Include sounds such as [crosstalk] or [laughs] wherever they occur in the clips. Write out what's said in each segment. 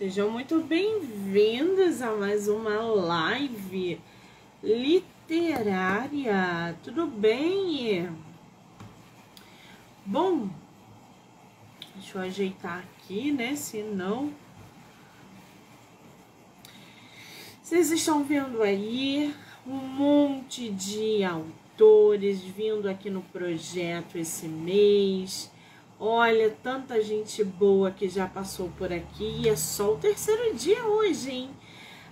Sejam muito bem-vindos a mais uma live literária. Tudo bem? Bom, deixa eu ajeitar aqui, né? Senão. Vocês estão vendo aí um monte de autores vindo aqui no projeto esse mês Olha, tanta gente boa que já passou por aqui e é só o terceiro dia hoje, hein?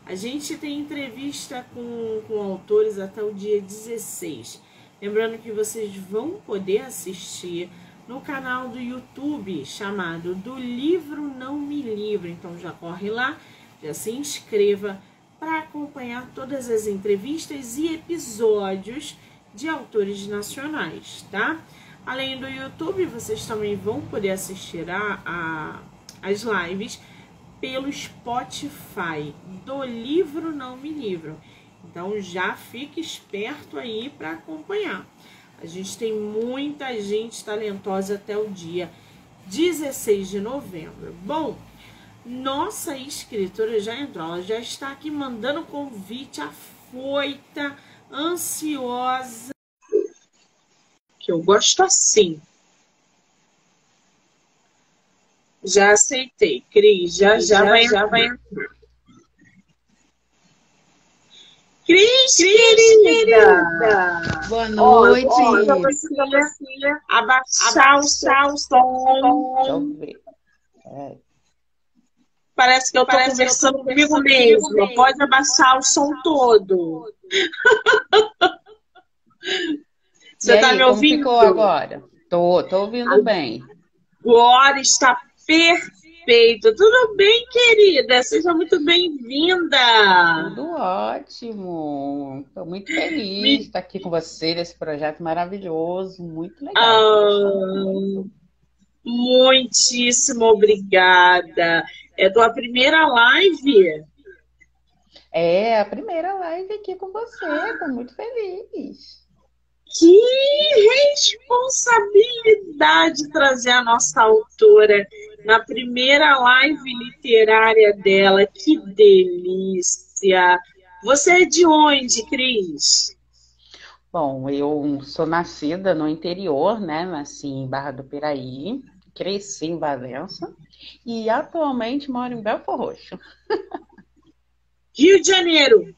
A gente tem entrevista com, com autores até o dia 16. Lembrando que vocês vão poder assistir no canal do YouTube chamado Do Livro Não Me Livro. Então já corre lá, já se inscreva para acompanhar todas as entrevistas e episódios de autores nacionais, tá? Além do YouTube, vocês também vão poder assistir a, a, as lives pelo Spotify do livro Não Me Livro. Então já fique esperto aí para acompanhar. A gente tem muita gente talentosa até o dia 16 de novembro. Bom, nossa escritora já entrou, ela já está aqui mandando convite afoita, ansiosa que eu gosto assim. Já aceitei, Cris, já, já, já vai, já vai entrar. Cris, Cris querida. Boa noite. Olha, você abaixar, abaixar o som. É. Parece que eu estou conversando comigo mesmo. Pode abaixar o som todo. [laughs] Você está me ouvindo? Como ficou agora? Tô, tô ouvindo agora bem. Agora está perfeito. Tudo bem, querida? Seja muito bem-vinda. Tudo ótimo. Estou muito feliz me... de estar aqui com você nesse projeto maravilhoso. Muito legal. Ah, muitíssimo obrigada. É tua primeira live? É, a primeira live aqui com você. Estou muito feliz. Que responsabilidade trazer a nossa autora na primeira live literária dela. Que delícia! Você é de onde, Cris? Bom, eu sou nascida no interior, né? Nasci em Barra do Piraí, cresci em Valença e atualmente moro em Belfor Roxo. [laughs] Rio de Janeiro.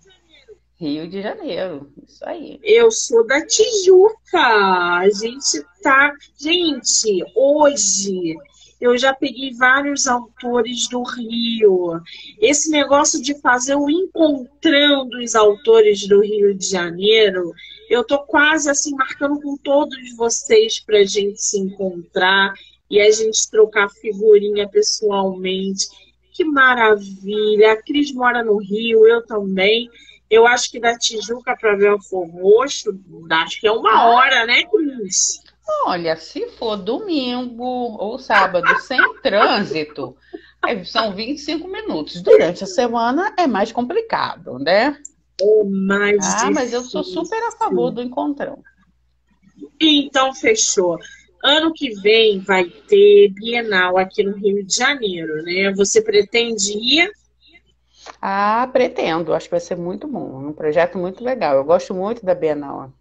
Rio de Janeiro, isso aí. Eu sou da Tijuca. A gente tá. Gente, hoje eu já peguei vários autores do Rio. Esse negócio de fazer o encontrando os autores do Rio de Janeiro, eu tô quase assim marcando com todos vocês para a gente se encontrar e a gente trocar figurinha pessoalmente. Que maravilha! A Cris mora no Rio, eu também. Eu acho que da Tijuca para Belfor Roxo, acho que é uma hora, né, Cris? Olha, se for domingo ou sábado sem trânsito, são 25 minutos. Durante a semana é mais complicado, né? É mais ah, difícil. mas eu sou super a favor do encontrão. Então, fechou. Ano que vem vai ter Bienal aqui no Rio de Janeiro, né? Você pretende ir? Ah, pretendo. Acho que vai ser muito bom. Um projeto muito legal. Eu gosto muito da Bienal.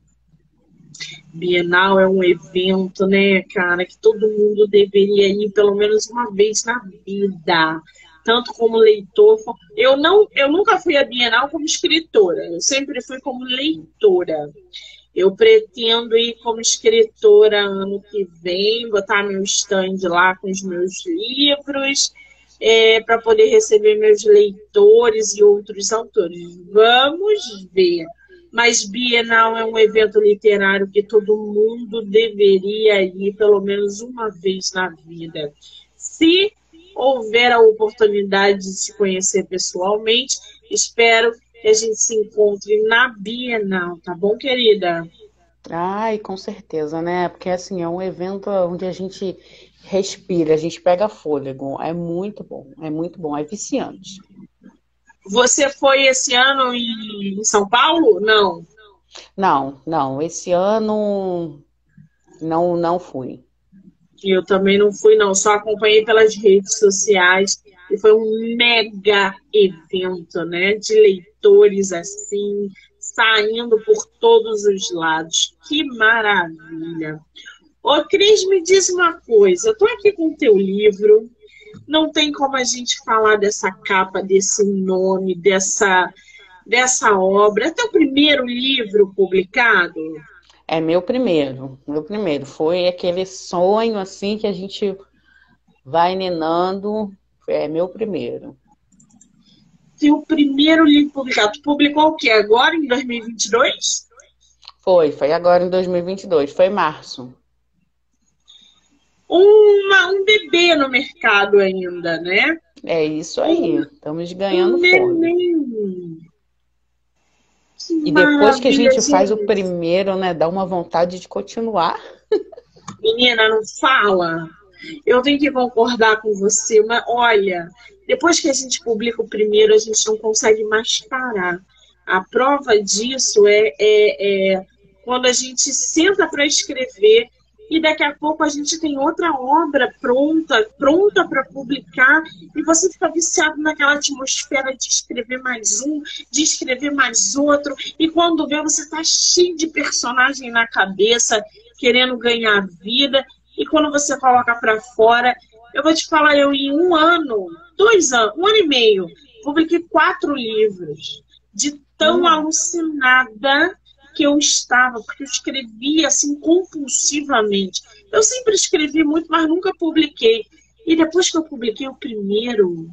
Bienal é um evento, né, cara, que todo mundo deveria ir pelo menos uma vez na vida. Tanto como leitor. Eu, não, eu nunca fui à Bienal como escritora. Eu sempre fui como leitora. Eu pretendo ir como escritora ano que vem, botar meu stand lá com os meus livros é, para poder receber meus leitores e outros autores. Vamos ver. Mas Bienal é um evento literário que todo mundo deveria ir pelo menos uma vez na vida. Se houver a oportunidade de se conhecer pessoalmente, espero que a gente se encontre na Bienal, tá bom, querida? Ai, com certeza, né? Porque assim, é um evento onde a gente respira, a gente pega fôlego. É muito bom, é muito bom, é viciante. Você foi esse ano em São Paulo? Não. Não, não. Esse ano não, não fui. Eu também não fui, não. Só acompanhei pelas redes sociais. E foi um mega evento, né? De leitores assim, saindo por todos os lados. Que maravilha! Ô, Cris, me diz uma coisa. Eu tô aqui com o teu livro. Não tem como a gente falar dessa capa, desse nome, dessa, dessa obra. É teu primeiro livro publicado? É meu primeiro, meu primeiro. Foi aquele sonho assim que a gente vai nenando. É meu primeiro. Seu primeiro livro publicado. Tu publicou o quê? Agora, em 2022? Foi, foi agora em 2022. Foi em março. Uma, um bebê no mercado ainda, né? É isso aí. Estamos ganhando um fome. E depois que a gente faz o primeiro, né, dá uma vontade de continuar. [laughs] Menina, não fala. Eu tenho que concordar com você, mas olha, depois que a gente publica o primeiro, a gente não consegue mais parar. A prova disso é, é, é quando a gente senta para escrever e daqui a pouco a gente tem outra obra pronta, pronta para publicar, e você fica viciado naquela atmosfera de escrever mais um, de escrever mais outro, e quando vê você está cheio de personagem na cabeça, querendo ganhar vida, e quando você coloca para fora, eu vou te falar, eu em um ano, dois anos, um ano e meio, publiquei quatro livros, de tão hum. alucinada que eu estava, porque eu escrevia assim compulsivamente. Eu sempre escrevi muito, mas nunca publiquei. E depois que eu publiquei o primeiro,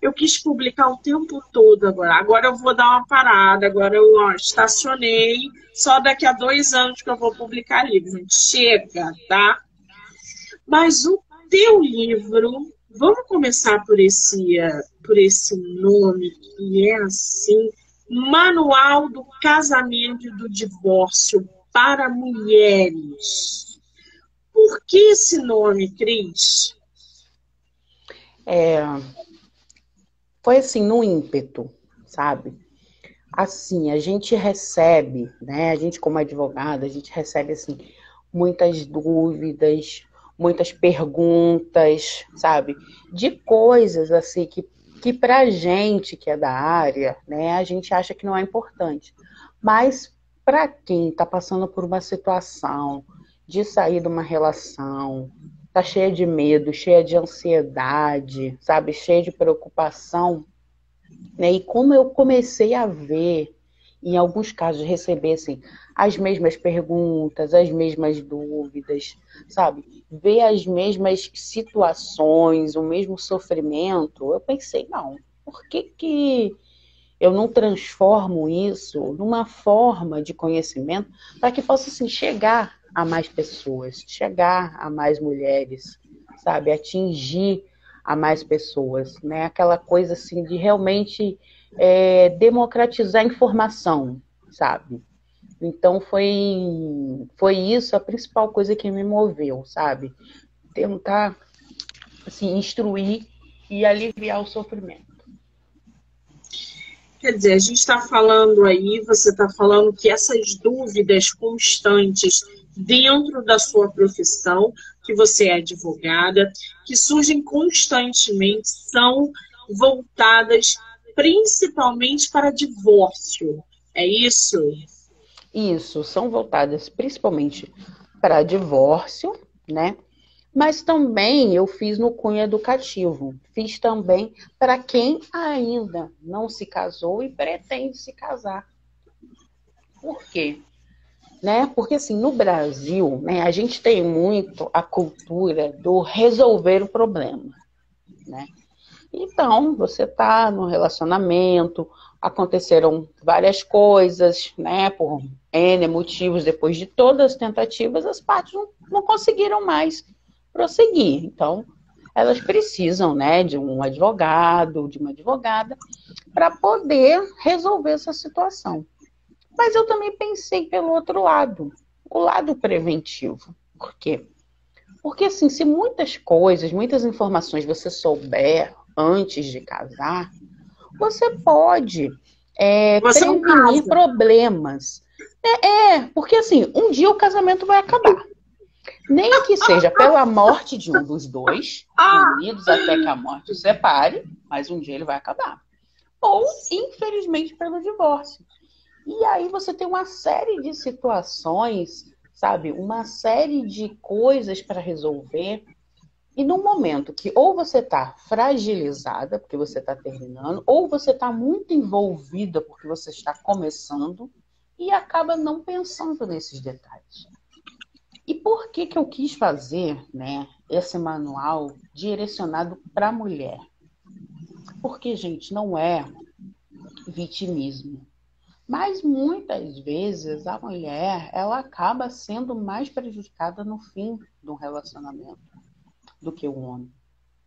eu quis publicar o tempo todo agora. Agora eu vou dar uma parada, agora eu ó, estacionei, só daqui a dois anos que eu vou publicar livro. Chega, tá? Mas o teu livro, vamos começar por esse, por esse nome que é assim Manual do Casamento e do Divórcio para Mulheres. Por que esse nome, Cris? É, foi assim, no ímpeto, sabe? Assim, a gente recebe, né? A gente como advogada, a gente recebe assim muitas dúvidas, muitas perguntas, sabe? De coisas assim que que para gente que é da área, né, a gente acha que não é importante. Mas para quem está passando por uma situação de sair de uma relação, tá cheia de medo, cheia de ansiedade, sabe, cheia de preocupação, né? E como eu comecei a ver, em alguns casos, receber assim, as mesmas perguntas, as mesmas dúvidas, sabe? Ver as mesmas situações, o mesmo sofrimento, eu pensei, não, por que, que eu não transformo isso numa forma de conhecimento para que possa assim, chegar a mais pessoas, chegar a mais mulheres, sabe? Atingir a mais pessoas, né? Aquela coisa assim de realmente é, democratizar a informação, sabe? Então foi foi isso a principal coisa que me moveu, sabe? Tentar assim instruir e aliviar o sofrimento. Quer dizer, a gente está falando aí, você está falando que essas dúvidas constantes dentro da sua profissão, que você é advogada, que surgem constantemente, são voltadas principalmente para divórcio. É isso? Isso, são voltadas principalmente para divórcio, né? Mas também eu fiz no cunho educativo. Fiz também para quem ainda não se casou e pretende se casar. Por quê? Né? Porque assim, no Brasil, né, a gente tem muito a cultura do resolver o problema, né? Então, você está no relacionamento, aconteceram várias coisas, né, por N motivos, depois de todas as tentativas, as partes não, não conseguiram mais prosseguir. Então, elas precisam, né, de um advogado, de uma advogada, para poder resolver essa situação. Mas eu também pensei pelo outro lado, o lado preventivo. Por quê? Porque, assim, se muitas coisas, muitas informações você souber antes de casar, você pode é, você prevenir problemas. É, é, porque assim, um dia o casamento vai acabar. Nem que seja pela morte de um dos dois, unidos até que a morte os separe, mas um dia ele vai acabar. Ou, infelizmente, pelo divórcio. E aí você tem uma série de situações, sabe? Uma série de coisas para resolver. E no momento que ou você está fragilizada, porque você está terminando, ou você está muito envolvida, porque você está começando, e acaba não pensando nesses detalhes. E por que, que eu quis fazer né, esse manual direcionado para a mulher? Porque, gente, não é vitimismo. Mas muitas vezes a mulher ela acaba sendo mais prejudicada no fim do relacionamento do que o homem.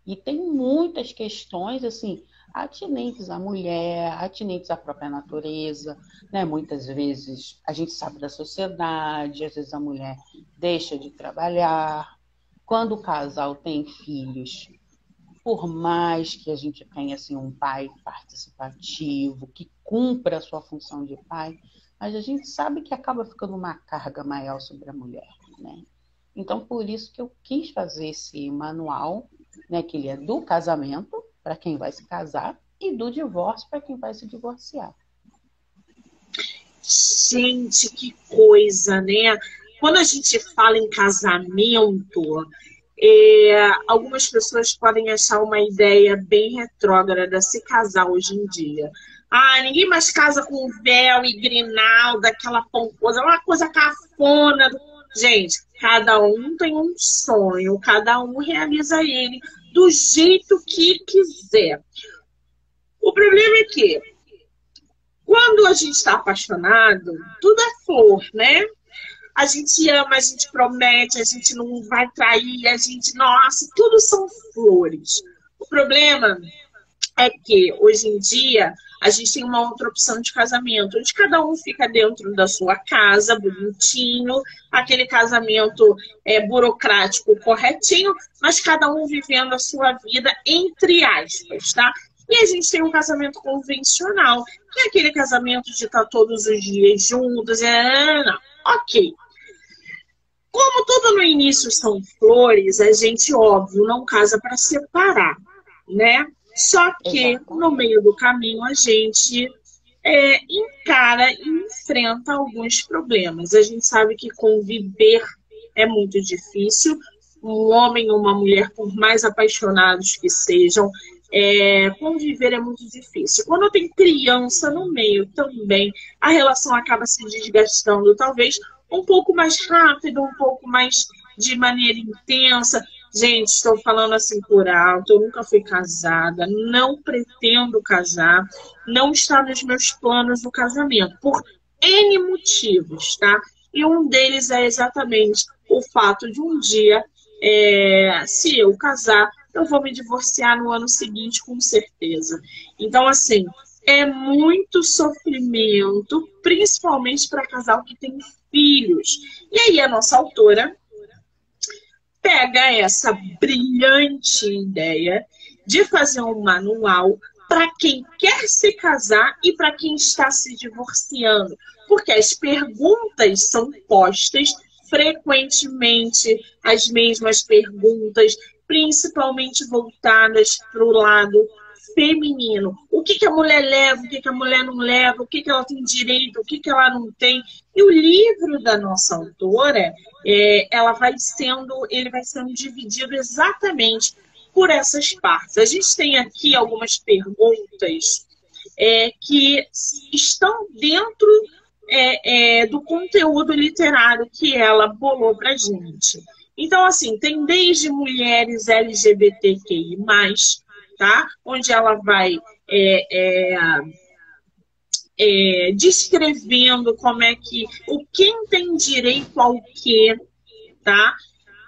E tem muitas questões assim atinentes à mulher, atinentes à própria natureza, né? Muitas vezes a gente sabe da sociedade, às vezes a mulher deixa de trabalhar. Quando o casal tem filhos, por mais que a gente tenha assim, um pai participativo, que cumpra a sua função de pai, mas a gente sabe que acaba ficando uma carga maior sobre a mulher, né? Então, por isso que eu quis fazer esse manual, né, que ele é do casamento, para quem vai se casar, e do divórcio, para quem vai se divorciar. Gente, que coisa, né? Quando a gente fala em casamento, é, algumas pessoas podem achar uma ideia bem retrógrada se casar hoje em dia. Ah, ninguém mais casa com véu e grinalda, aquela pomposa, é uma coisa cafona. Gente, cada um tem um sonho, cada um realiza ele do jeito que quiser. O problema é que, quando a gente está apaixonado, tudo é flor, né? a gente ama, a gente promete, a gente não vai trair, a gente, nossa, tudo são flores. O problema é que hoje em dia a gente tem uma outra opção de casamento, onde cada um fica dentro da sua casa, bonitinho, aquele casamento é, burocrático corretinho, mas cada um vivendo a sua vida entre aspas, tá? E a gente tem um casamento convencional, que é aquele casamento de estar todos os dias juntos, é, não, ok. Como tudo no início são flores, a gente, óbvio, não casa para separar, né? Só que Exato. no meio do caminho a gente é, encara e enfrenta alguns problemas. A gente sabe que conviver é muito difícil. Um homem ou uma mulher, por mais apaixonados que sejam, é, conviver é muito difícil. Quando tem criança no meio também, a relação acaba se desgastando. Talvez um pouco mais rápido, um pouco mais de maneira intensa. Gente, estou falando assim por alto, eu nunca fui casada, não pretendo casar, não está nos meus planos do casamento, por N motivos, tá? E um deles é exatamente o fato de um dia, é, se eu casar, eu vou me divorciar no ano seguinte, com certeza. Então, assim, é muito sofrimento, principalmente para casal que tem filhos. E aí a nossa autora pega essa brilhante ideia de fazer um manual para quem quer se casar e para quem está se divorciando, porque as perguntas são postas frequentemente, as mesmas perguntas, principalmente voltadas para o lado feminino. O que, que a mulher leva, o que, que a mulher não leva, o que, que ela tem direito, o que, que ela não tem. E o livro da nossa autora, é, ela vai sendo, ele vai sendo dividido exatamente por essas partes. A gente tem aqui algumas perguntas é, que estão dentro é, é, do conteúdo literário que ela bolou para gente. Então, assim, tem desde mulheres LGBTQI, tá? Onde ela vai é, é, é, descrevendo como é que o quem tem direito ao quê, tá?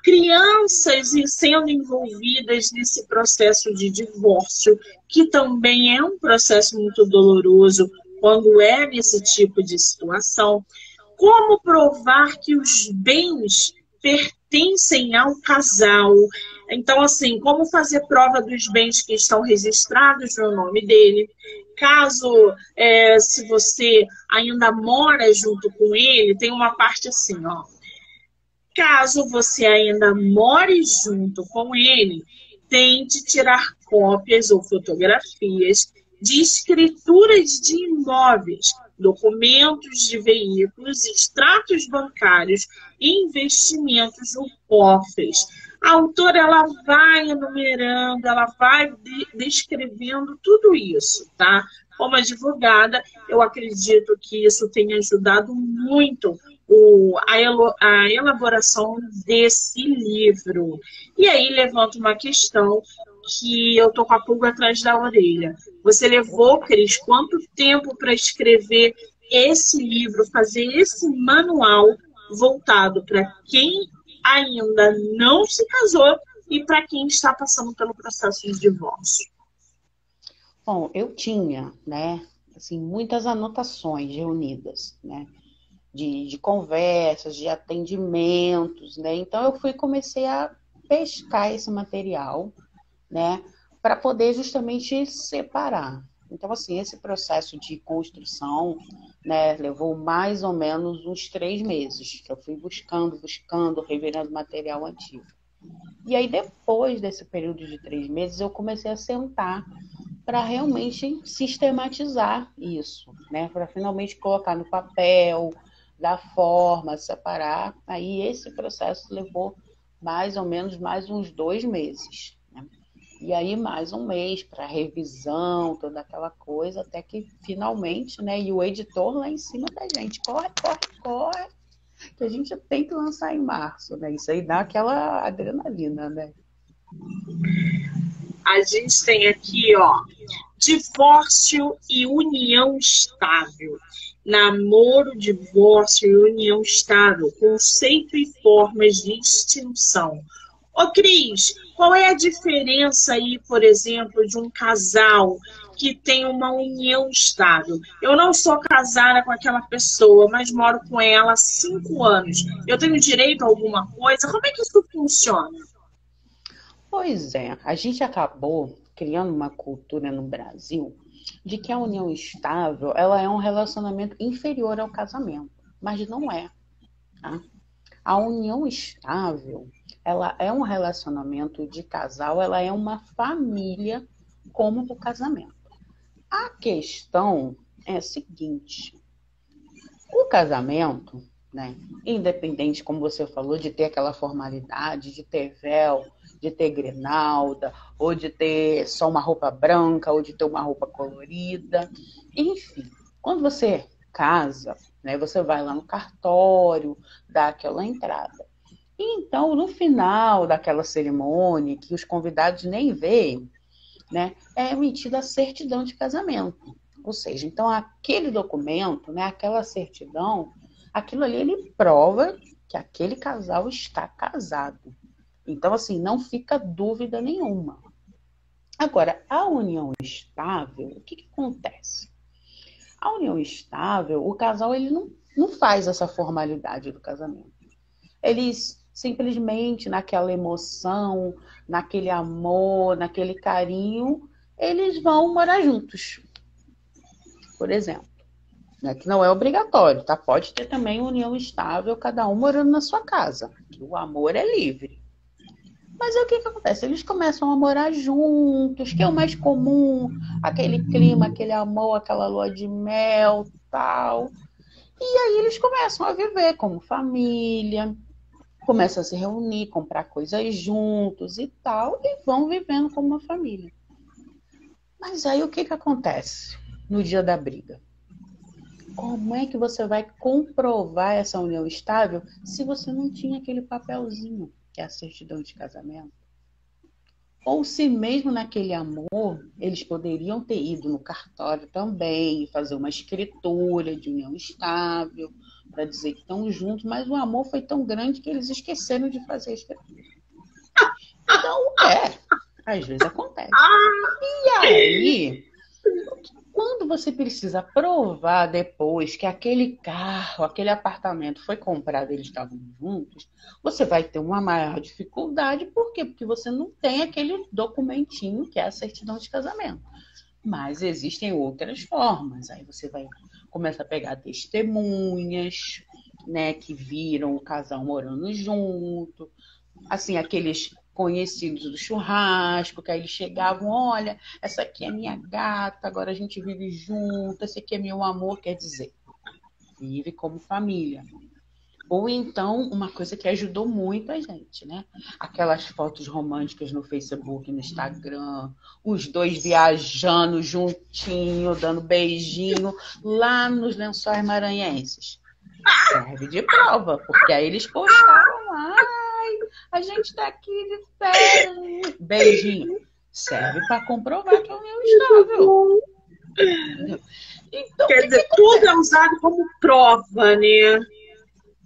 Crianças sendo envolvidas nesse processo de divórcio, que também é um processo muito doloroso quando é nesse tipo de situação. Como provar que os bens pertencem ao casal. Então, assim, como fazer prova dos bens que estão registrados no nome dele. Caso, é, se você ainda mora junto com ele, tem uma parte assim, ó. Caso você ainda more junto com ele, tente tirar cópias ou fotografias de escrituras de imóveis, documentos de veículos, extratos bancários investimentos ou cofres. A autora ela vai enumerando, ela vai de descrevendo tudo isso, tá? Como advogada, eu acredito que isso tenha ajudado muito o, a, elo, a elaboração desse livro. E aí levanta uma questão que eu tô com a pulga atrás da orelha. Você levou, Cris, quanto tempo para escrever esse livro, fazer esse manual voltado para quem ainda não se casou e para quem está passando pelo processo de divórcio? Bom, eu tinha, né, assim, muitas anotações reunidas, né, de, de conversas, de atendimentos, né, então eu fui comecei a pescar esse material, né, para poder justamente separar. Então, assim, esse processo de construção, né, levou mais ou menos uns três meses, que eu fui buscando, buscando, revirando material antigo. E aí, depois desse período de três meses, eu comecei a sentar para realmente sistematizar isso, né, para finalmente colocar no papel, dar forma, separar. Aí, esse processo levou mais ou menos mais uns dois meses. E aí mais um mês para revisão, toda aquela coisa, até que finalmente, né? E o editor lá em cima da gente, corre, corre, corre, que a gente tem que lançar em março, né? Isso aí dá aquela adrenalina, né? A gente tem aqui, ó, divórcio e união estável. Namoro, divórcio e união estável, conceito e formas de extinção. Ô, Cris, qual é a diferença aí, por exemplo, de um casal que tem uma união estável? Eu não sou casada com aquela pessoa, mas moro com ela há cinco anos. Eu tenho direito a alguma coisa? Como é que isso funciona? Pois é, a gente acabou criando uma cultura no Brasil de que a união estável ela é um relacionamento inferior ao casamento, mas não é. Tá? A união estável ela é um relacionamento de casal, ela é uma família como o casamento. A questão é a seguinte: o casamento, né, independente, como você falou, de ter aquela formalidade, de ter véu, de ter grinalda, ou de ter só uma roupa branca, ou de ter uma roupa colorida, enfim, quando você casa, né, você vai lá no cartório, dá aquela entrada. Então, no final daquela cerimônia, que os convidados nem veem, né, é emitida a certidão de casamento. Ou seja, então aquele documento, né, aquela certidão, aquilo ali ele prova que aquele casal está casado. Então, assim, não fica dúvida nenhuma. Agora, a união estável, o que, que acontece? A união estável, o casal ele não, não faz essa formalidade do casamento. Eles simplesmente naquela emoção, naquele amor, naquele carinho, eles vão morar juntos. Por exemplo. Né? Que não é obrigatório, tá? Pode ter também união estável, cada um morando na sua casa. O amor é livre. Mas o que, que acontece? Eles começam a morar juntos, que é o mais comum, aquele clima, aquele amor, aquela lua de mel, tal. E aí eles começam a viver como família, começam a se reunir, comprar coisas juntos e tal, e vão vivendo como uma família. Mas aí o que, que acontece no dia da briga? Como é que você vai comprovar essa união estável se você não tinha aquele papelzinho, que é a certidão de casamento? Ou se mesmo naquele amor, eles poderiam ter ido no cartório também, fazer uma escritura de união estável, para dizer que estão juntos, mas o amor foi tão grande que eles esqueceram de fazer isso. Então, é, às vezes acontece. E aí, quando você precisa provar depois que aquele carro, aquele apartamento foi comprado, eles estavam juntos, você vai ter uma maior dificuldade. Por quê? Porque você não tem aquele documentinho que é a certidão de casamento. Mas existem outras formas. Aí você vai começa a pegar testemunhas, né, que viram o casal morando junto, assim, aqueles conhecidos do churrasco, que aí eles chegavam, olha, essa aqui é minha gata, agora a gente vive junto, esse aqui é meu amor, quer dizer, vive como família. Ou então, uma coisa que ajudou muito a gente, né? Aquelas fotos românticas no Facebook, no Instagram, os dois viajando juntinho, dando beijinho lá nos lençóis maranhenses. Serve de prova, porque aí eles postaram lá, ai, a gente tá aqui de férias, beijinho. Serve para comprovar que é o meu estável. Então, Quer dizer, que tudo é usado como prova, né?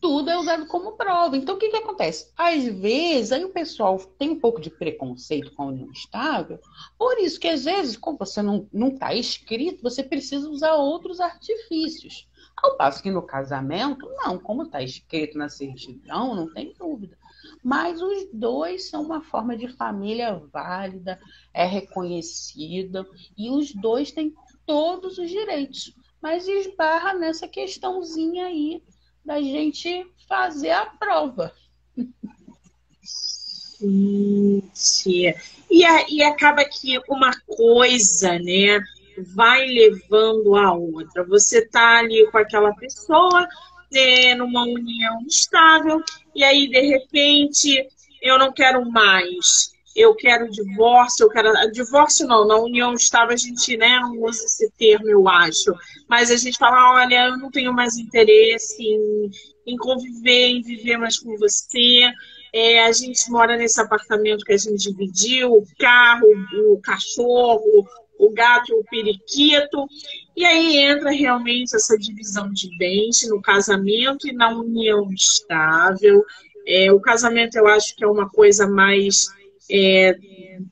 Tudo é usado como prova. Então, o que, que acontece? Às vezes, aí o pessoal tem um pouco de preconceito com a união estável, por isso que, às vezes, como você não está escrito, você precisa usar outros artifícios. Ao passo que no casamento, não, como está escrito na certidão, não tem dúvida. Mas os dois são uma forma de família válida, é reconhecida, e os dois têm todos os direitos. Mas esbarra nessa questãozinha aí da gente fazer a prova. Gente, e, e acaba que uma coisa, né, vai levando a outra. Você tá ali com aquela pessoa, né, numa união estável, e aí de repente eu não quero mais eu quero divórcio, eu quero. Divórcio não, na união estável a gente né, não usa esse termo, eu acho. Mas a gente fala, olha, eu não tenho mais interesse em, em conviver, em viver mais com você. É, a gente mora nesse apartamento que a gente dividiu, o carro, o cachorro, o gato, o periquito. E aí entra realmente essa divisão de bens no casamento e na união estável. É, o casamento eu acho que é uma coisa mais é,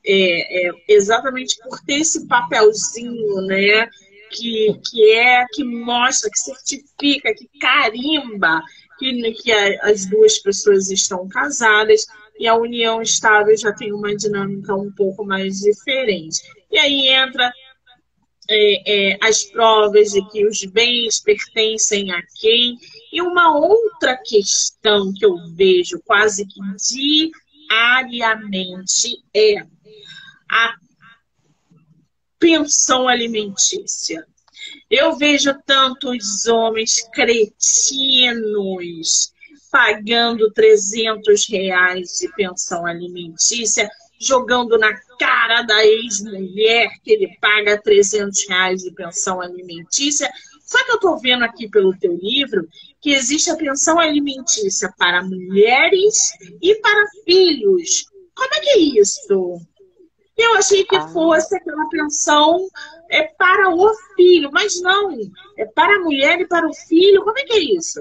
é, é, exatamente por ter esse papelzinho, né? Que, que é, que mostra, que certifica, que carimba que, que as duas pessoas estão casadas e a união estável já tem uma dinâmica um pouco mais diferente. E aí entra é, é, as provas de que os bens pertencem a quem. E uma outra questão que eu vejo quase que de diariamente é a pensão alimentícia. Eu vejo tantos homens cretinos pagando 300 reais de pensão alimentícia, jogando na cara da ex-mulher que ele paga 300 reais de pensão alimentícia. Só que eu estou vendo aqui pelo teu livro que existe a pensão alimentícia para mulheres e para filhos. Como é que é isso? Eu achei que ah. fosse aquela pensão é para o filho, mas não, é para a mulher e para o filho. Como é que é isso?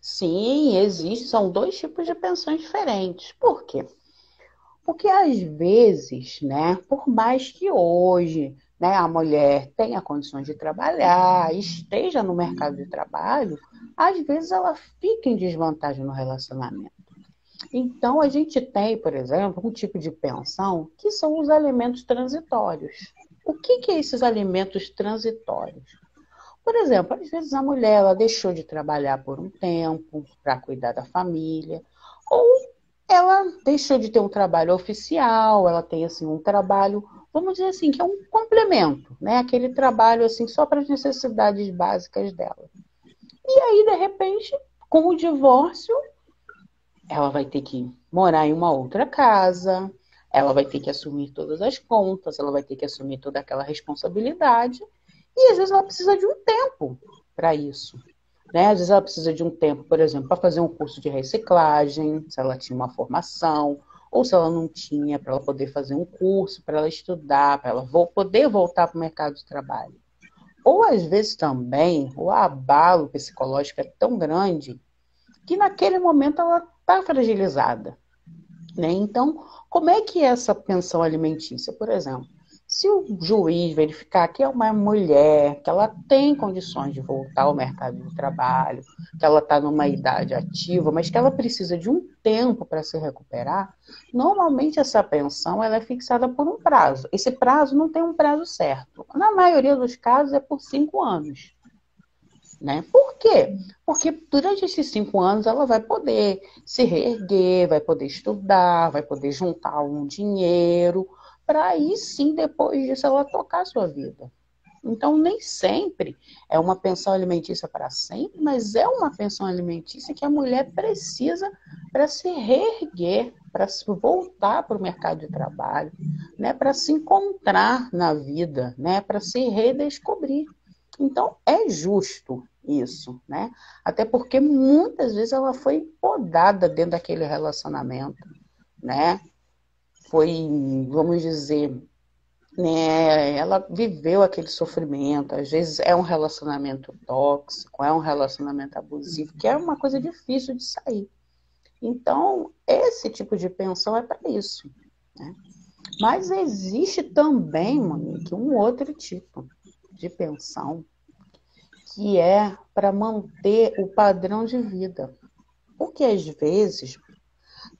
Sim, existe, são dois tipos de pensões diferentes. Por quê? Porque às vezes, né, por mais que hoje né, a mulher tenha condições de trabalhar, esteja no mercado de trabalho, às vezes ela fica em desvantagem no relacionamento. Então, a gente tem, por exemplo, um tipo de pensão que são os alimentos transitórios. O que, que é esses alimentos transitórios? Por exemplo, às vezes a mulher ela deixou de trabalhar por um tempo para cuidar da família, ou ela deixou de ter um trabalho oficial, ela tem assim um trabalho, vamos dizer assim, que é um complemento, né? Aquele trabalho assim só para as necessidades básicas dela. E aí, de repente, com o divórcio, ela vai ter que morar em uma outra casa, ela vai ter que assumir todas as contas, ela vai ter que assumir toda aquela responsabilidade. E às vezes ela precisa de um tempo para isso. Né? Às vezes ela precisa de um tempo, por exemplo, para fazer um curso de reciclagem, se ela tinha uma formação, ou se ela não tinha, para ela poder fazer um curso, para ela estudar, para ela poder voltar para o mercado de trabalho. Ou às vezes também o abalo psicológico é tão grande que naquele momento ela está fragilizada. Né? Então, como é que é essa pensão alimentícia, por exemplo? Se o juiz verificar que é uma mulher, que ela tem condições de voltar ao mercado de trabalho, que ela está numa idade ativa, mas que ela precisa de um tempo para se recuperar, normalmente essa pensão ela é fixada por um prazo. Esse prazo não tem um prazo certo. Na maioria dos casos é por cinco anos. Né? Por quê? Porque durante esses cinco anos ela vai poder se reerguer, vai poder estudar, vai poder juntar um dinheiro, para aí sim, depois disso, ela tocar a sua vida. Então, nem sempre é uma pensão alimentícia para sempre, mas é uma pensão alimentícia que a mulher precisa para se reerguer, para voltar para o mercado de trabalho, né, para se encontrar na vida, né, para se redescobrir. Então, é justo isso, né? Até porque muitas vezes ela foi podada dentro daquele relacionamento, né? Foi, vamos dizer, né, ela viveu aquele sofrimento, às vezes é um relacionamento tóxico, é um relacionamento abusivo, que é uma coisa difícil de sair. Então, esse tipo de pensão é para isso. Né? Mas existe também, Monique, um outro tipo de pensão, que é para manter o padrão de vida. Porque às vezes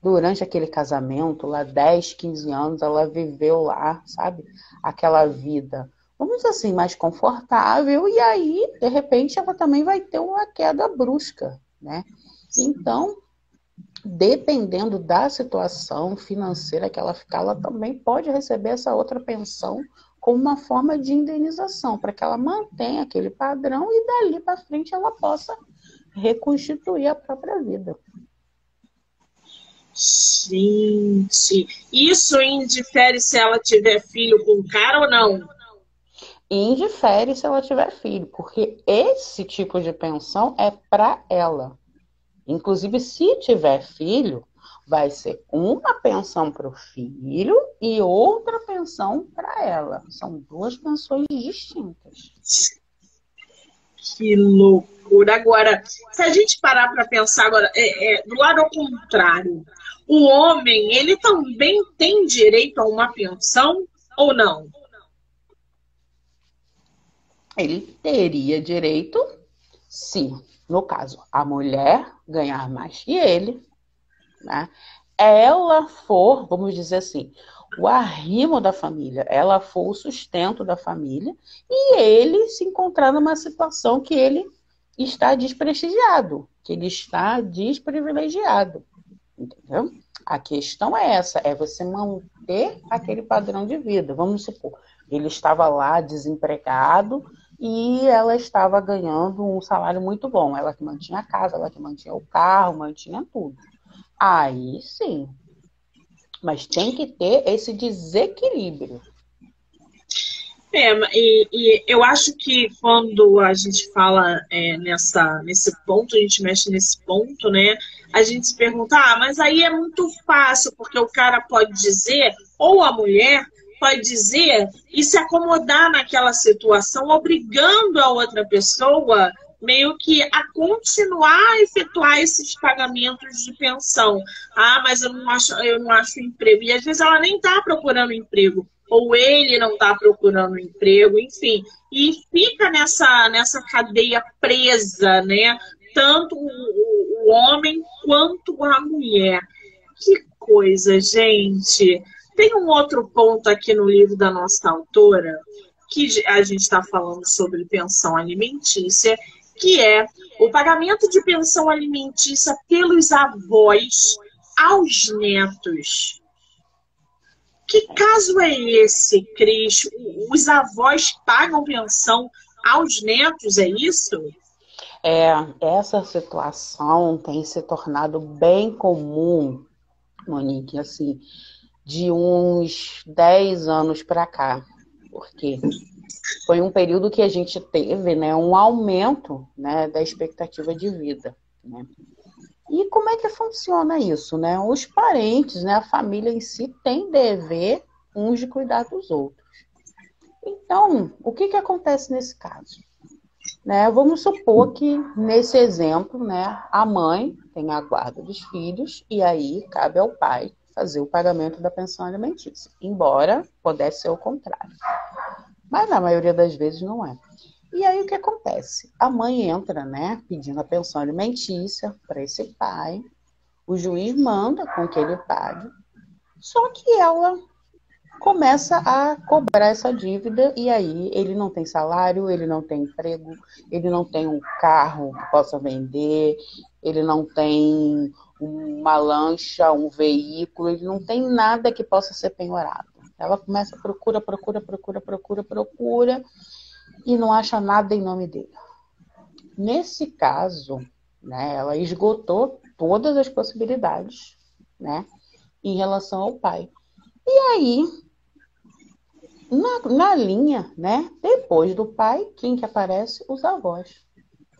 durante aquele casamento, lá 10, 15 anos, ela viveu lá, sabe? Aquela vida, vamos dizer assim, mais confortável, e aí, de repente, ela também vai ter uma queda brusca, né? Então, dependendo da situação financeira que ela ficar, ela também pode receber essa outra pensão como uma forma de indenização, para que ela mantenha aquele padrão e dali para frente ela possa reconstituir a própria vida. Gente, isso indifere se ela tiver filho com o cara ou não? Indifere se ela tiver filho, porque esse tipo de pensão é para ela. Inclusive, se tiver filho, vai ser uma pensão para o filho e outra pensão para ela. São duas pensões distintas. Que loucura! Agora, se a gente parar para pensar agora, é, é, do lado ao contrário, o homem, ele também tem direito a uma pensão ou não? Ele teria direito, se, no caso, a mulher ganhar mais que ele, né? Ela for, vamos dizer assim, o arrimo da família, ela for o sustento da família, e ele se encontrar numa situação que ele está desprestigiado, que ele está desprivilegiado. Entendeu? A questão é essa, é você manter aquele padrão de vida. Vamos supor, ele estava lá desempregado e ela estava ganhando um salário muito bom. Ela que mantinha a casa, ela que mantinha o carro, mantinha tudo. Aí sim. Mas tem que ter esse desequilíbrio. É, e, e, eu acho que quando a gente fala é, nessa, nesse ponto, a gente mexe nesse ponto, né? A gente se pergunta, ah, mas aí é muito fácil, porque o cara pode dizer, ou a mulher pode dizer e se acomodar naquela situação, obrigando a outra pessoa meio que a continuar a efetuar esses pagamentos de pensão. Ah, mas eu não acho, eu não acho emprego. E às vezes ela nem está procurando emprego ou ele não está procurando emprego, enfim, e fica nessa, nessa cadeia presa, né? Tanto o, o homem quanto a mulher. Que coisa, gente! Tem um outro ponto aqui no livro da nossa autora, que a gente está falando sobre pensão alimentícia, que é o pagamento de pensão alimentícia pelos avós aos netos. Que caso é esse, Cris? Os avós pagam pensão aos netos, é isso? É, essa situação tem se tornado bem comum, Monique, assim, de uns 10 anos para cá. Porque foi um período que a gente teve né, um aumento né, da expectativa de vida. Né? E como é que funciona isso, né? Os parentes, né, a família em si tem dever uns de cuidar dos outros. Então, o que que acontece nesse caso? Né, vamos supor que nesse exemplo, né, a mãe tem a guarda dos filhos e aí cabe ao pai fazer o pagamento da pensão alimentícia, embora pudesse ser o contrário. Mas na maioria das vezes não é. E aí o que acontece? A mãe entra, né, pedindo a pensão alimentícia para esse pai. O juiz manda com que ele pague. Só que ela começa a cobrar essa dívida e aí ele não tem salário, ele não tem emprego, ele não tem um carro que possa vender, ele não tem uma lancha, um veículo, ele não tem nada que possa ser penhorado. Ela começa procura, procura, procura, procura, procura e não acha nada em nome dele. Nesse caso, né, ela esgotou todas as possibilidades, né, em relação ao pai. E aí, na, na linha, né, depois do pai, quem que aparece? Os avós.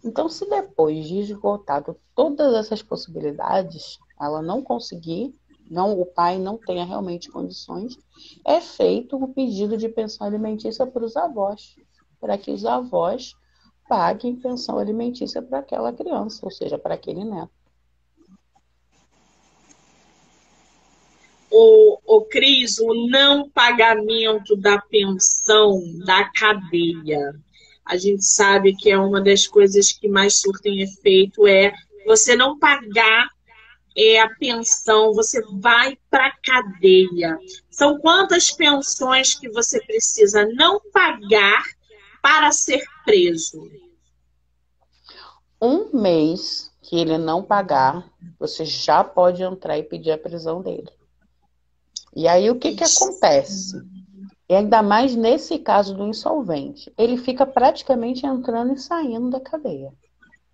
Então, se depois de esgotado todas essas possibilidades, ela não conseguir, não, o pai não tenha realmente condições, é feito o pedido de pensão alimentícia para os avós, para que os avós paguem pensão alimentícia para aquela criança, ou seja, para aquele neto. O, o Cris, o não pagamento da pensão da cadeia. A gente sabe que é uma das coisas que mais surtem efeito é você não pagar é, a pensão, você vai para cadeia. São quantas pensões que você precisa não pagar para ser preso? Um mês que ele não pagar, você já pode entrar e pedir a prisão dele. E aí o que, que acontece? E ainda mais nesse caso do insolvente, ele fica praticamente entrando e saindo da cadeia.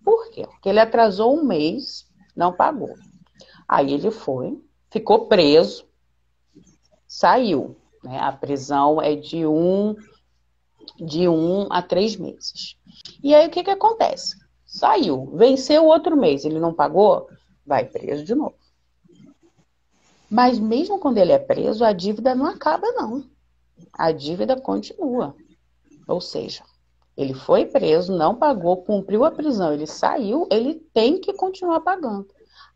Por quê? Porque ele atrasou um mês, não pagou. Aí ele foi, ficou preso, saiu. Né? A prisão é de um de um a três meses. E aí o que, que acontece? Saiu, venceu outro mês, ele não pagou, vai preso de novo. Mas mesmo quando ele é preso, a dívida não acaba, não. A dívida continua. Ou seja, ele foi preso, não pagou, cumpriu a prisão, ele saiu, ele tem que continuar pagando.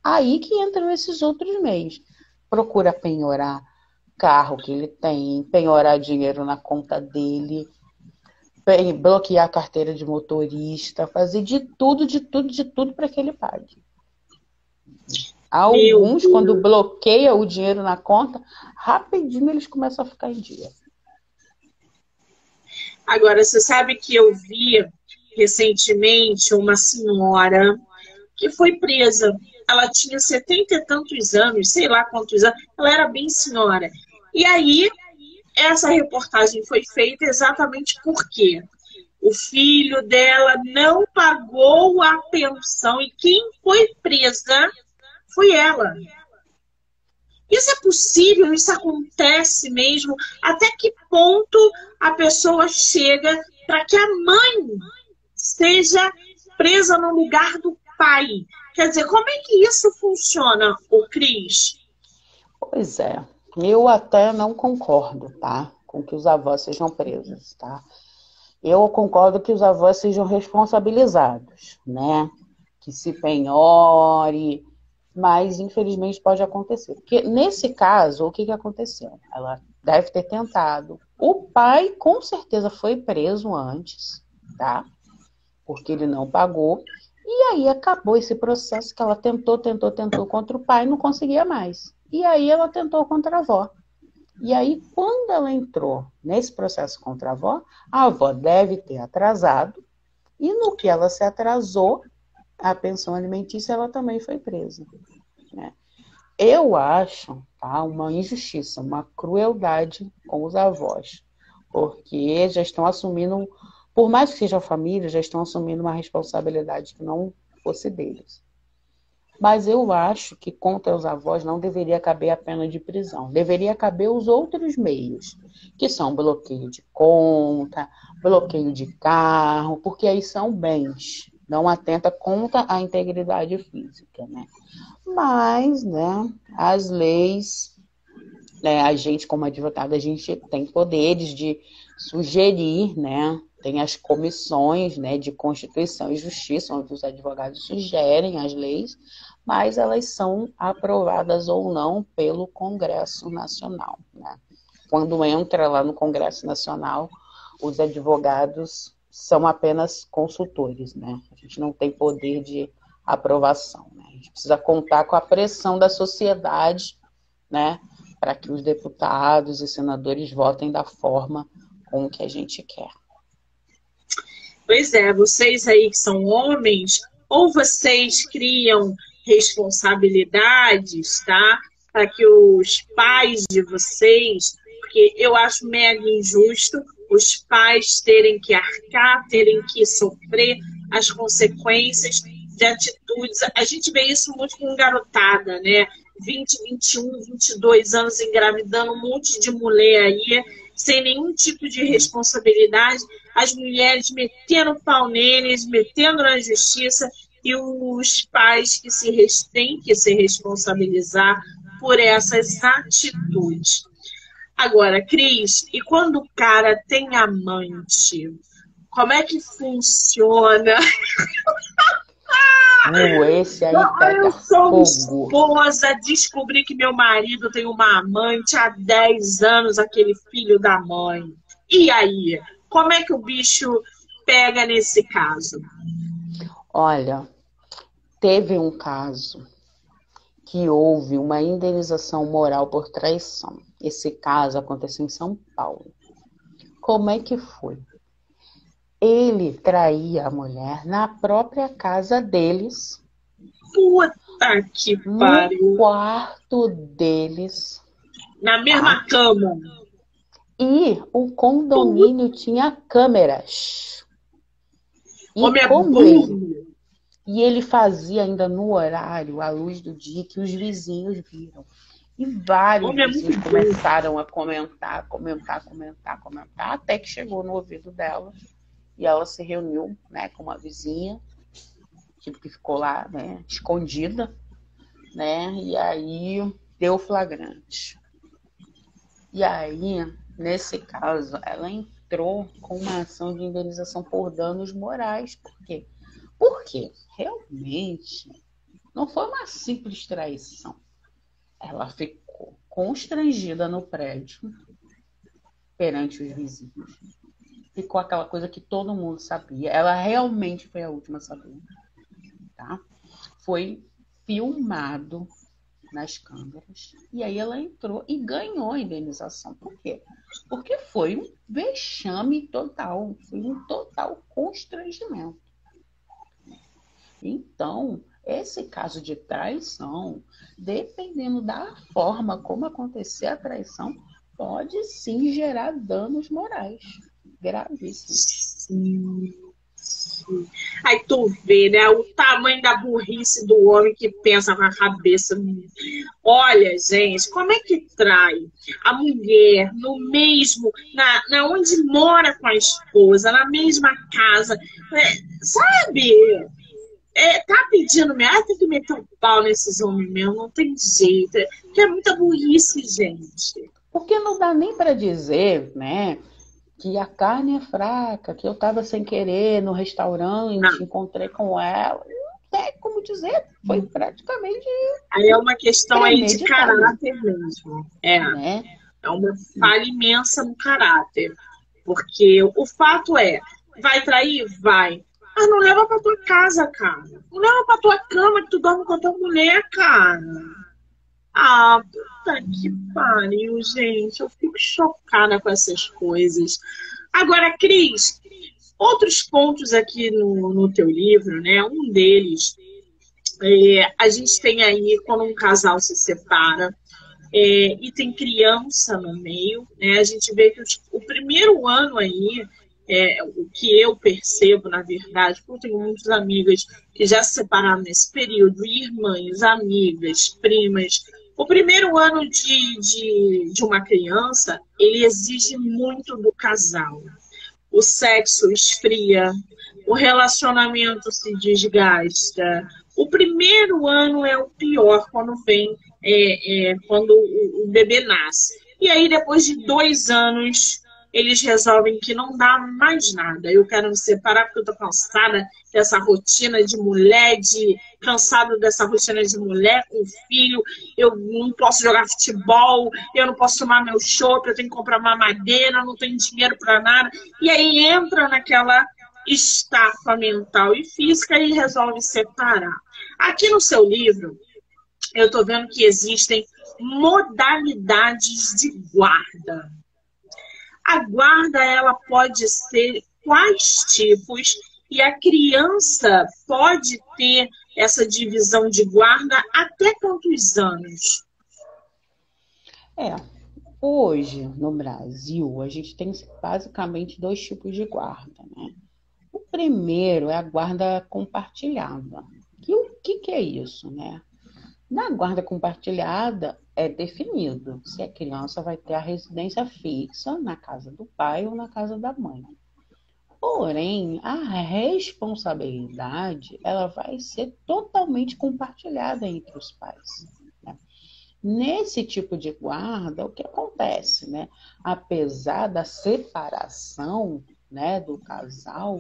Aí que entram esses outros meios. Procura penhorar carro que ele tem, penhorar dinheiro na conta dele, bloquear a carteira de motorista, fazer de tudo, de tudo, de tudo para que ele pague. Alguns, quando bloqueia o dinheiro na conta, rapidinho eles começam a ficar em dia. Agora, você sabe que eu vi recentemente uma senhora que foi presa. Ela tinha setenta e tantos anos, sei lá quantos anos, ela era bem senhora. E aí, essa reportagem foi feita exatamente porque o filho dela não pagou a pensão e quem foi presa foi ela. Isso é possível? Isso acontece mesmo? Até que ponto a pessoa chega para que a mãe seja presa no lugar do pai? Quer dizer, como é que isso funciona, o Cris? Pois é. Eu até não concordo, tá? Com que os avós sejam presos, tá? Eu concordo que os avós sejam responsabilizados, né? Que se penhore, mas infelizmente pode acontecer. Porque nesse caso, o que, que aconteceu? Ela deve ter tentado. O pai com certeza foi preso antes, tá? Porque ele não pagou. E aí acabou esse processo que ela tentou, tentou, tentou contra o pai, não conseguia mais. E aí ela tentou contra a avó. E aí, quando ela entrou nesse processo contra a avó, a avó deve ter atrasado, e no que ela se atrasou, a pensão alimentícia ela também foi presa. Né? Eu acho tá, uma injustiça, uma crueldade com os avós, porque já estão assumindo, por mais que seja família, já estão assumindo uma responsabilidade que não fosse deles. Mas eu acho que contra os avós não deveria caber a pena de prisão. Deveria caber os outros meios, que são bloqueio de conta, bloqueio de carro, porque aí são bens. Não atenta contra a integridade física, né? Mas, né, as leis, né, a gente como advogado, a gente tem poderes de sugerir, né, tem as comissões, né, de Constituição e Justiça, onde os advogados sugerem as leis, mas elas são aprovadas ou não pelo Congresso Nacional. Né? Quando entra lá no Congresso Nacional, os advogados são apenas consultores, né? A gente não tem poder de aprovação. Né? A gente precisa contar com a pressão da sociedade, né? para que os deputados e senadores votem da forma com que a gente quer. Pois é, vocês aí que são homens, ou vocês criam responsabilidades, tá? Para que os pais de vocês, porque eu acho mega injusto os pais terem que arcar, terem que sofrer as consequências de atitudes. A gente vê isso muito com garotada, né? 20, 21, 22 anos engravidando um monte de mulher aí, sem nenhum tipo de responsabilidade, as mulheres metendo pau neles, metendo na justiça, e os pais que se têm que se responsabilizar por essas atitudes. Agora, Cris, e quando o cara tem amante, como é que funciona? [laughs] Uh, esse aí pega eu sou fogo. esposa, descobri que meu marido tem uma amante há 10 anos, aquele filho da mãe. E aí? Como é que o bicho pega nesse caso? Olha, teve um caso que houve uma indenização moral por traição. Esse caso aconteceu em São Paulo. Como é que foi? Ele traía a mulher na própria casa deles. Puta que pariu. No quarto deles. Na mesma ah. cama. E o condomínio Puta. tinha câmeras. E Homem é e ele fazia ainda no horário, à luz do dia, que os vizinhos viram. E vários Homem vizinhos é começaram a comentar, comentar, comentar, comentar, até que chegou no ouvido dela e ela se reuniu né, com uma vizinha, tipo, que ficou lá, né, escondida, né, e aí deu flagrante. E aí, nesse caso, ela entrou com uma ação de indenização por danos morais. Por quê? Porque realmente não foi uma simples traição. Ela ficou constrangida no prédio perante os vizinhos ficou aquela coisa que todo mundo sabia. Ela realmente foi a última a saber. Tá? Foi filmado nas câmeras. E aí ela entrou e ganhou a indenização. Por quê? Porque foi um vexame total, foi um total constrangimento. Então, esse caso de traição, dependendo da forma como acontecer a traição, pode sim gerar danos morais gravíssimo. Sim. Aí tu vê, né, o tamanho da burrice do homem que pensa com a cabeça. Olha, gente, como é que trai a mulher no mesmo, na, na onde mora com a esposa, na mesma casa, é, sabe? É, tá pedindo mesmo, ah, tem que meter um pau nesses homens mesmo, não tem jeito. Que é muita burrice, gente. Porque não dá nem para dizer, né? Que a carne é fraca, que eu estava sem querer no restaurante, não. encontrei com ela. Não é como dizer, foi praticamente. Aí é uma questão aí de caráter mesmo. É. Né? É uma falha imensa no caráter. Porque o fato é, vai trair? Vai. Mas não leva pra tua casa, cara. Não leva pra tua cama que tu dorme com a tua mulher, cara. Ah, puta que pariu, gente. Eu fico chocada com essas coisas. Agora, Cris, outros pontos aqui no, no teu livro, né? Um deles, é, a gente tem aí quando um casal se separa é, e tem criança no meio, né? A gente vê que os, o primeiro ano aí é, o que eu percebo, na verdade, porque eu tenho muitas amigas que já se separaram nesse período, irmãs, amigas, primas, o primeiro ano de, de, de uma criança, ele exige muito do casal. O sexo esfria, o relacionamento se desgasta. O primeiro ano é o pior quando vem, é, é, quando o, o bebê nasce. E aí, depois de dois anos, eles resolvem que não dá mais nada. Eu quero me separar porque eu tô cansada dessa rotina de mulher, de cansado dessa rotina de mulher com filho. Eu não posso jogar futebol, eu não posso tomar meu chopp, eu tenho que comprar uma madeira, não tenho dinheiro para nada. E aí entra naquela estafa mental e física e resolve separar. Aqui no seu livro, eu estou vendo que existem modalidades de guarda. A guarda ela pode ser quais tipos e a criança pode ter essa divisão de guarda até quantos anos? É, hoje no Brasil a gente tem basicamente dois tipos de guarda, né? O primeiro é a guarda compartilhada. E o que, que é isso, né? Na guarda compartilhada é definido se a criança vai ter a residência fixa na casa do pai ou na casa da mãe. Porém, a responsabilidade ela vai ser totalmente compartilhada entre os pais. Né? Nesse tipo de guarda, o que acontece, né? Apesar da separação, né, do casal,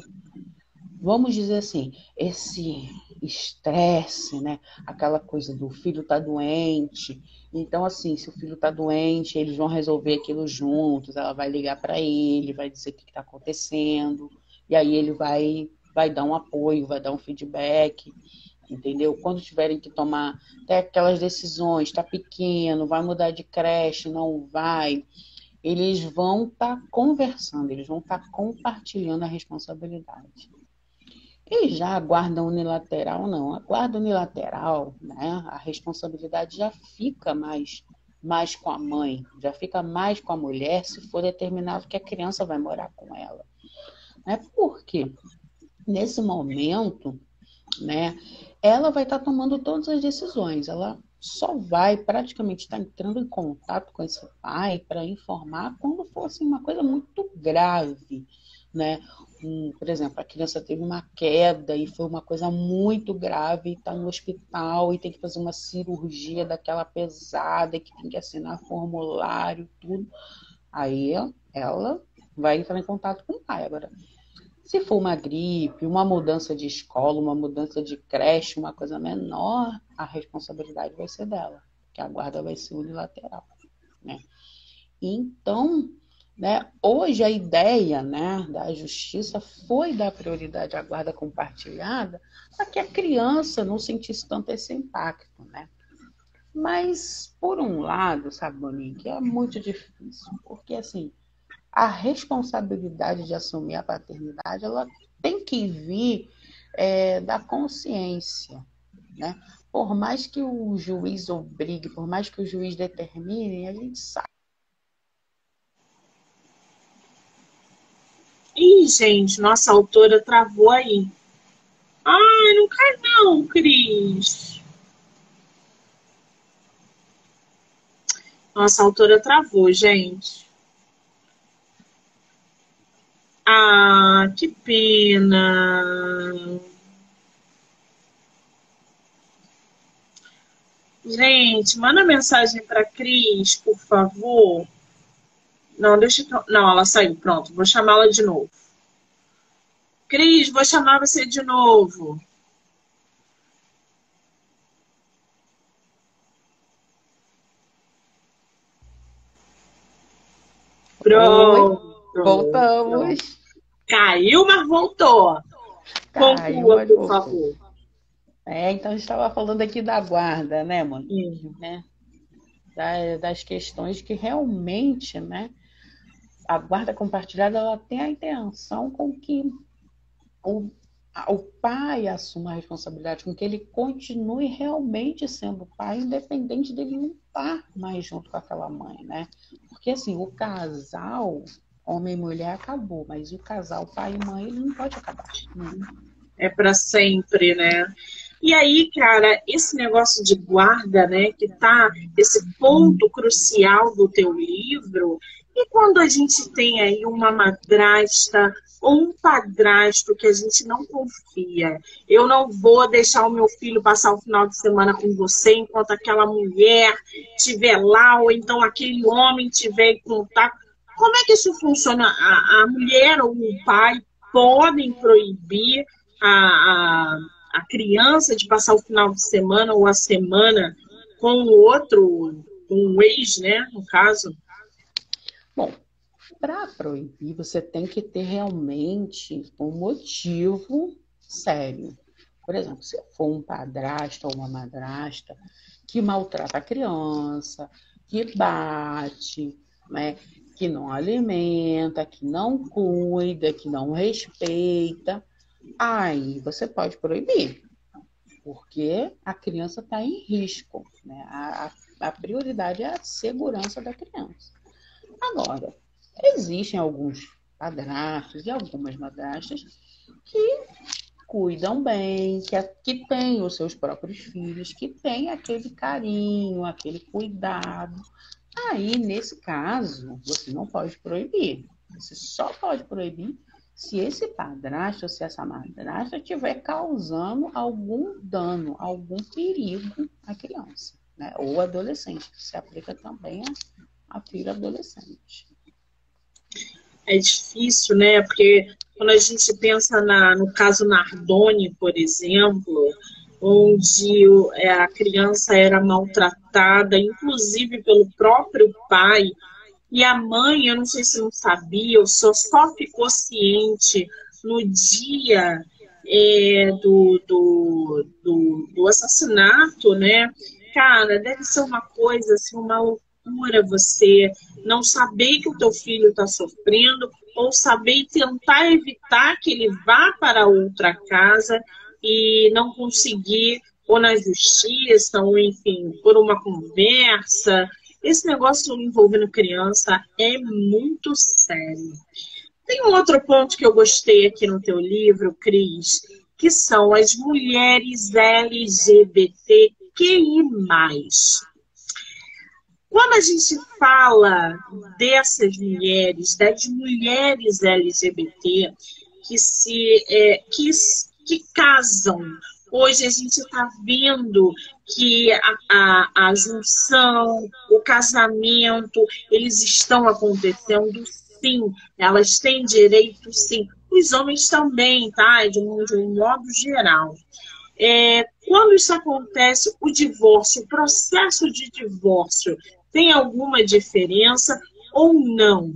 vamos dizer assim, esse estresse, né? Aquela coisa do filho tá doente. Então, assim, se o filho tá doente, eles vão resolver aquilo juntos. Ela vai ligar para ele, vai dizer o que está acontecendo, e aí ele vai, vai dar um apoio, vai dar um feedback, entendeu? Quando tiverem que tomar até aquelas decisões, tá pequeno, vai mudar de creche, não vai eles vão estar tá conversando, eles vão estar tá compartilhando a responsabilidade. E já a guarda unilateral, não. A guarda unilateral, né, a responsabilidade já fica mais, mais com a mãe, já fica mais com a mulher se for determinado que a criança vai morar com ela. Né? Por quê? Nesse momento, né, ela vai estar tá tomando todas as decisões. Ela só vai praticamente estar entrando em contato com esse pai para informar quando fosse uma coisa muito grave né? Um, por exemplo, a criança teve uma queda e foi uma coisa muito grave, está no hospital e tem que fazer uma cirurgia daquela pesada, que tem que assinar formulário, tudo. Aí ela vai entrar em contato com o pai. Agora, se for uma gripe, uma mudança de escola, uma mudança de creche, uma coisa menor, a responsabilidade vai ser dela, que a guarda vai ser unilateral, né? Então, né? Hoje a ideia né, da justiça foi dar prioridade à guarda compartilhada para que a criança não sentisse tanto esse impacto. Né? Mas, por um lado, sabe, Monique, é muito difícil, porque assim, a responsabilidade de assumir a paternidade ela tem que vir é, da consciência. Né? Por mais que o juiz obrigue, por mais que o juiz determine, a gente sabe Ih, gente, nossa autora travou aí. Ai, não cai não, Cris. Nossa autora travou, gente. Ah, que pena. Gente, manda mensagem para Cris, por favor. Não, deixa eu... Não, ela saiu. Pronto, vou chamá-la de novo. Cris, vou chamar você de novo. Pronto. Voltamos. Caiu, mas voltou. Caiu, Conclua, por voltou. favor. É, então a gente estava falando aqui da guarda, né, mano? Né? das questões que realmente, né, a guarda compartilhada ela tem a intenção com que o, o pai assuma a responsabilidade, com que ele continue realmente sendo pai, independente dele não estar mais junto com aquela mãe, né? Porque assim, o casal, homem e mulher, acabou, mas o casal pai e mãe, ele não pode acabar. Né? É para sempre, né? E aí, cara, esse negócio de guarda, né, que tá esse ponto crucial do teu livro, e quando a gente tem aí uma madrasta ou um padrasto que a gente não confia, eu não vou deixar o meu filho passar o final de semana com você enquanto aquela mulher estiver lá, ou então aquele homem estiver em contato. Como é que isso funciona? A, a mulher ou o pai podem proibir a, a, a criança de passar o final de semana ou a semana com o outro, com o ex, né, no caso? Para proibir, você tem que ter realmente um motivo sério. Por exemplo, se for um padrasto ou uma madrasta que maltrata a criança, que bate, né? que não alimenta, que não cuida, que não respeita, aí você pode proibir, porque a criança está em risco. Né? A, a, prioridade é a segurança da criança. Agora, existem alguns padrastos e algumas madrastas que cuidam bem, que, que têm os seus próprios filhos, que têm aquele carinho, aquele cuidado. Aí, nesse caso, você não pode proibir. Você só pode proibir se esse padrasto ou se essa madrasta estiver causando algum dano, algum perigo à criança, né? ou adolescente, que se aplica também a, a adolescente. É difícil, né? Porque quando a gente pensa na, no caso Nardoni, por exemplo, onde é, a criança era maltratada, inclusive pelo próprio pai, e a mãe, eu não sei se não sabia, ou só, só ficou ciente no dia é, do, do, do, do, assassinato, né? Cara, deve ser uma coisa, assim, uma loucura você não saber que o teu filho está sofrendo, ou saber tentar evitar que ele vá para outra casa e não conseguir, ou na justiça, ou enfim, por uma conversa, esse negócio envolvendo criança é muito sério. Tem um outro ponto que eu gostei aqui no teu livro, Cris, que são as mulheres LGBTQI+. Quando a gente fala dessas mulheres, das mulheres LGBT que se é, que, que casam Hoje a gente está vendo que a, a, a, junção, o casamento, eles estão acontecendo sim, elas têm direito sim. Os homens também, tá? De um, de um modo geral. É, quando isso acontece, o divórcio, o processo de divórcio, tem alguma diferença ou não?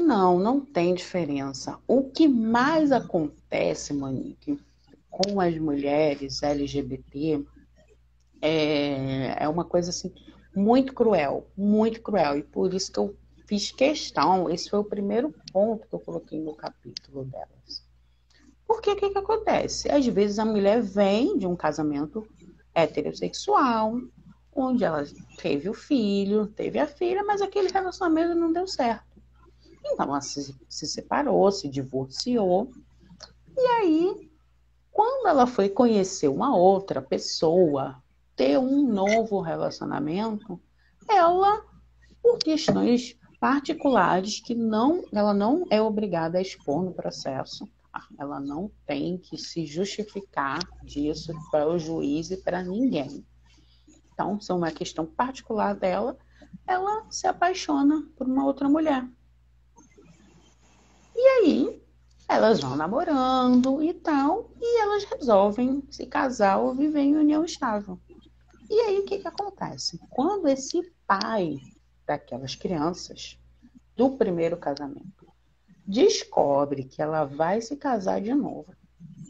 Não, não tem diferença. O que mais acontece, Monique, com as mulheres LGBT é, é uma coisa assim muito cruel, muito cruel. E por isso que eu fiz questão, esse foi o primeiro ponto que eu coloquei no capítulo delas. Porque o que, que acontece? Às vezes a mulher vem de um casamento heterossexual, onde ela teve o filho, teve a filha, mas aquele relacionamento não deu certo. Então ela se, se separou, se divorciou, e aí quando ela foi conhecer uma outra pessoa, ter um novo relacionamento, ela, por questões particulares que não, ela não é obrigada a expor no processo, tá? ela não tem que se justificar disso para o juiz e para ninguém. Então, se é uma questão particular dela, ela se apaixona por uma outra mulher. E aí, elas vão namorando e tal, e elas resolvem se casar ou viver em união estável. E aí o que, que acontece? Quando esse pai daquelas crianças do primeiro casamento descobre que ela vai se casar de novo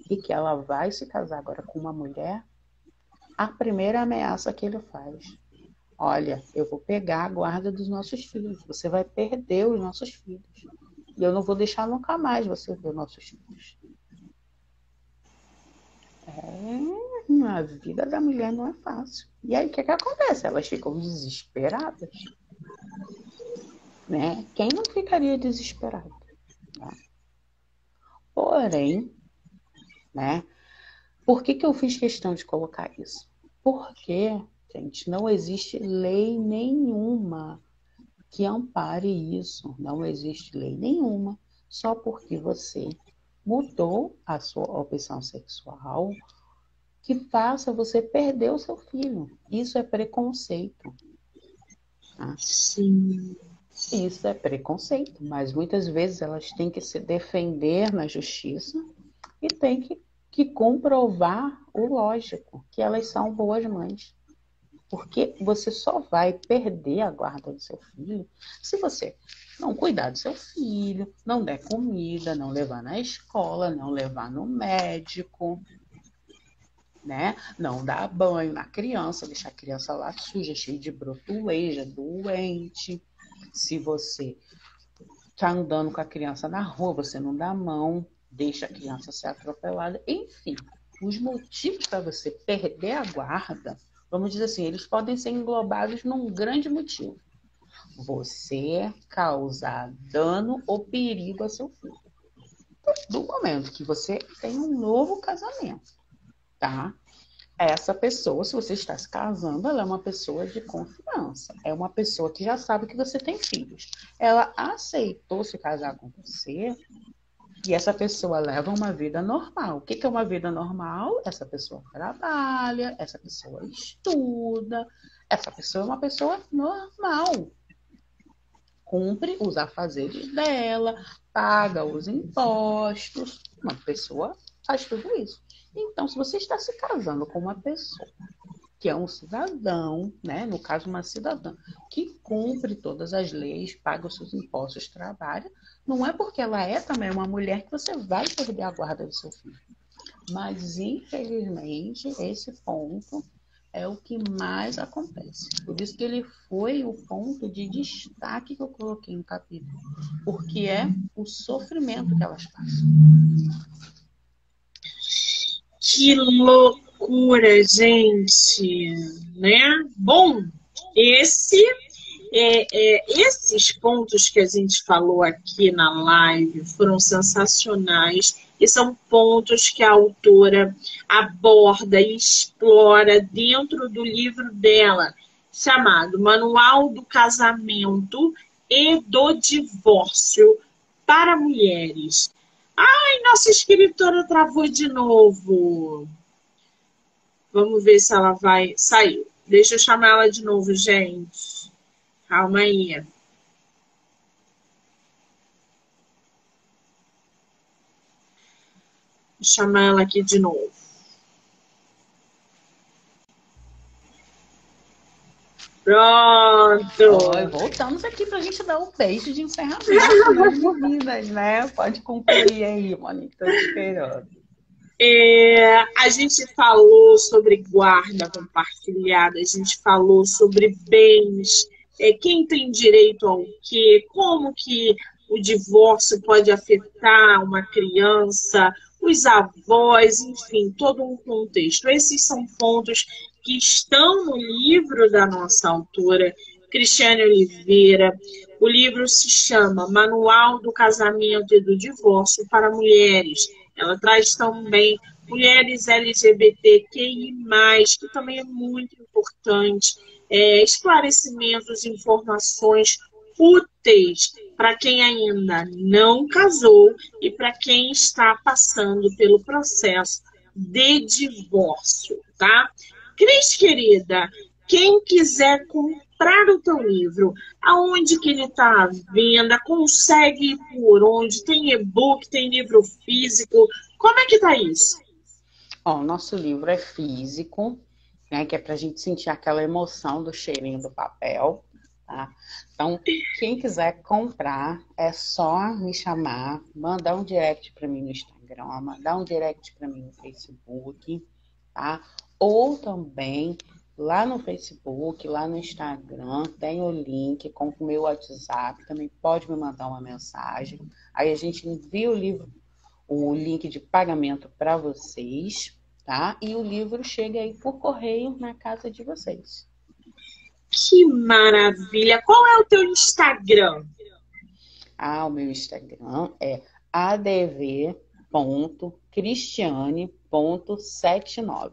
e que ela vai se casar agora com uma mulher, a primeira ameaça que ele faz: olha, eu vou pegar a guarda dos nossos filhos, você vai perder os nossos filhos. E eu não vou deixar nunca mais você ver nossos filhos. É, a vida da mulher não é fácil. E aí o que, que acontece? Elas ficam desesperadas. Né? Quem não ficaria desesperado? Né? Porém, né? Por que, que eu fiz questão de colocar isso? Porque, gente, não existe lei nenhuma que ampare isso. Não existe lei nenhuma só porque você mudou a sua opção sexual que faça você perder o seu filho. Isso é preconceito. Tá? Sim. Isso é preconceito, mas muitas vezes elas têm que se defender na justiça e têm que, que comprovar o lógico, que elas são boas mães. Porque você só vai perder a guarda do seu filho se você não cuidar do seu filho, não der comida, não levar na escola, não levar no médico. né? Não dar banho na criança, deixar a criança lá suja, cheia de brotuleja, doente. Se você tá andando com a criança na rua, você não dá mão, deixa a criança ser atropelada, enfim, os motivos para você perder a guarda, vamos dizer assim, eles podem ser englobados num grande motivo. Você causar dano ou perigo a seu filho. Do momento que você tem um novo casamento, tá? Essa pessoa, se você está se casando, ela é uma pessoa de confiança. É uma pessoa que já sabe que você tem filhos. Ela aceitou se casar com você e essa pessoa leva uma vida normal. O que é uma vida normal? Essa pessoa trabalha, essa pessoa estuda, essa pessoa é uma pessoa normal. Cumpre os afazeres dela, paga os impostos. Uma pessoa faz tudo isso. Então, se você está se casando com uma pessoa que é um cidadão, né? no caso, uma cidadã, que cumpre todas as leis, paga os seus impostos, trabalha, não é porque ela é também uma mulher que você vai perder a guarda do seu filho. Mas, infelizmente, esse ponto é o que mais acontece. Por isso que ele foi o ponto de destaque que eu coloquei no capítulo, porque é o sofrimento que elas passam. Que loucura, gente, né? Bom, esse é, é, esses pontos que a gente falou aqui na live foram sensacionais e são pontos que a autora aborda e explora dentro do livro dela, chamado Manual do Casamento e do Divórcio para Mulheres. Ai, nossa escritora travou de novo. Vamos ver se ela vai. Saiu. Deixa eu chamar ela de novo, gente. Calma aí. Vou chamar ela aqui de novo. Pronto. Oi, voltamos aqui para a gente dar um beijo de encerramento meninas, [laughs] né? Pode concluir aí, Monique, estou esperando. É, a gente falou sobre guarda compartilhada, a gente falou sobre bens, é, quem tem direito ao quê, como que o divórcio pode afetar uma criança, os avós, enfim, todo um contexto. Esses são pontos que estão no livro da nossa autora, Cristiane Oliveira. O livro se chama Manual do Casamento e do Divórcio para Mulheres. Ela traz também mulheres LGBTQI, que também é muito importante, é, esclarecimentos, informações úteis para quem ainda não casou e para quem está passando pelo processo de divórcio, tá? Cris, querida, quem quiser comprar o teu livro, aonde que ele está à venda, consegue por onde? Tem e-book, tem livro físico, como é que tá isso? Ó, nosso livro é físico, né, que é para a gente sentir aquela emoção do cheirinho do papel, tá? Então, quem quiser comprar, é só me chamar, mandar um direct para mim no Instagram, mandar um direct para mim no Facebook, tá? Ou também lá no Facebook, lá no Instagram, tem o link com o meu WhatsApp, também pode me mandar uma mensagem. Aí a gente envia o livro, o link de pagamento para vocês, tá? E o livro chega aí por correio na casa de vocês. Que maravilha! Qual é o teu Instagram? Ah, o meu Instagram é adv.cristiane.79.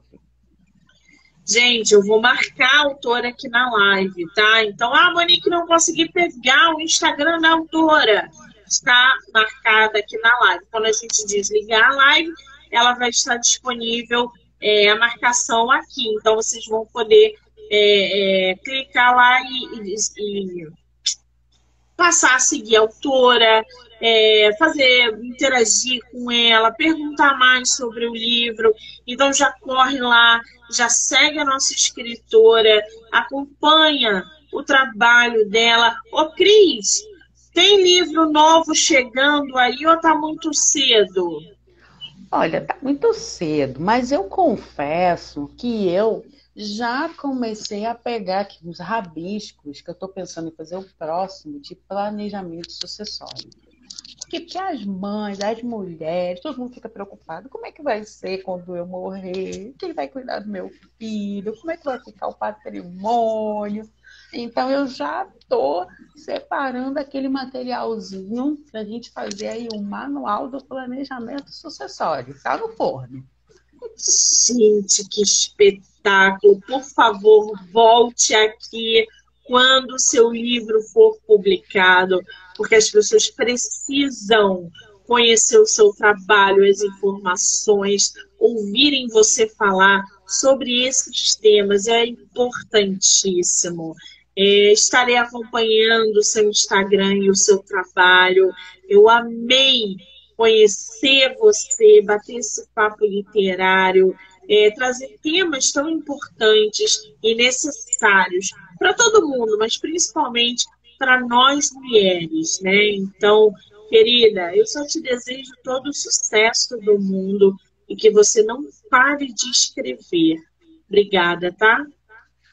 Gente, eu vou marcar a autora aqui na live, tá? Então, ah, Monique, não consegui pegar o Instagram da autora. Está marcada aqui na live. Quando a gente desligar a live, ela vai estar disponível é, a marcação aqui. Então, vocês vão poder é, é, clicar lá e, e, e, passar a seguir a autora, é, fazer, interagir com ela, perguntar mais sobre o livro. Então, já corre lá, já segue a nossa escritora, acompanha o trabalho dela. Ô, Cris, tem livro novo chegando aí ou tá muito cedo? Olha, tá muito cedo, mas eu confesso que eu já comecei a pegar aqui uns rabiscos que eu estou pensando em fazer o próximo de planejamento sucessório. Porque, porque as mães, as mulheres, todo mundo fica preocupado. Como é que vai ser quando eu morrer? Quem vai cuidar do meu filho? Como é que vai ficar o patrimônio? Então eu já estou separando aquele materialzinho para a gente fazer aí um manual do planejamento sucessório. Está no forno. Gente, que espetáculo! Por favor, volte aqui quando o seu livro for publicado, porque as pessoas precisam conhecer o seu trabalho, as informações, ouvirem você falar sobre esses temas, é importantíssimo. É, estarei acompanhando o seu Instagram e o seu trabalho. Eu amei conhecer você, bater esse papo literário, é, trazer temas tão importantes e necessários para todo mundo, mas principalmente para nós mulheres, né? Então, querida, eu só te desejo todo o sucesso do mundo e que você não pare de escrever. Obrigada, tá?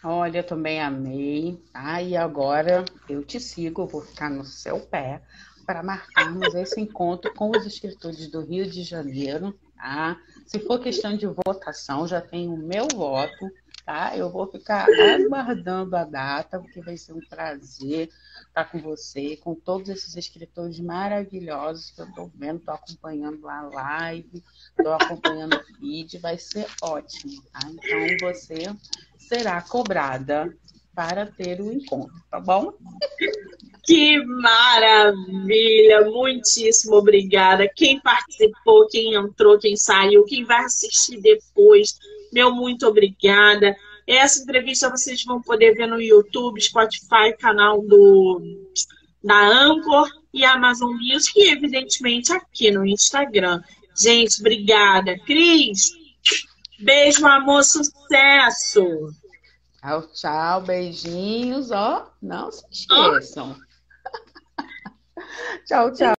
Olha, eu também amei. Ah, e agora eu te sigo, vou ficar no seu pé para marcarmos esse encontro com os escritores do Rio de Janeiro. Tá? Se for questão de votação, já tenho o meu voto. Tá? Eu vou ficar aguardando a data, porque vai ser um prazer estar com você, com todos esses escritores maravilhosos que eu estou vendo, estou acompanhando a live, estou acompanhando o feed, vai ser ótimo. Tá? Então você será cobrada para ter o encontro, tá bom? Que maravilha! Muitíssimo obrigada. Quem participou, quem entrou, quem saiu, quem vai assistir depois, meu muito obrigada. Essa entrevista vocês vão poder ver no YouTube, Spotify, canal do da Anchor e Amazon Music e, evidentemente, aqui no Instagram. Gente, obrigada. Cris, beijo, amor, sucesso! Tchau, tchau, beijinhos, ó. Não se esqueçam. [laughs] tchau, tchau.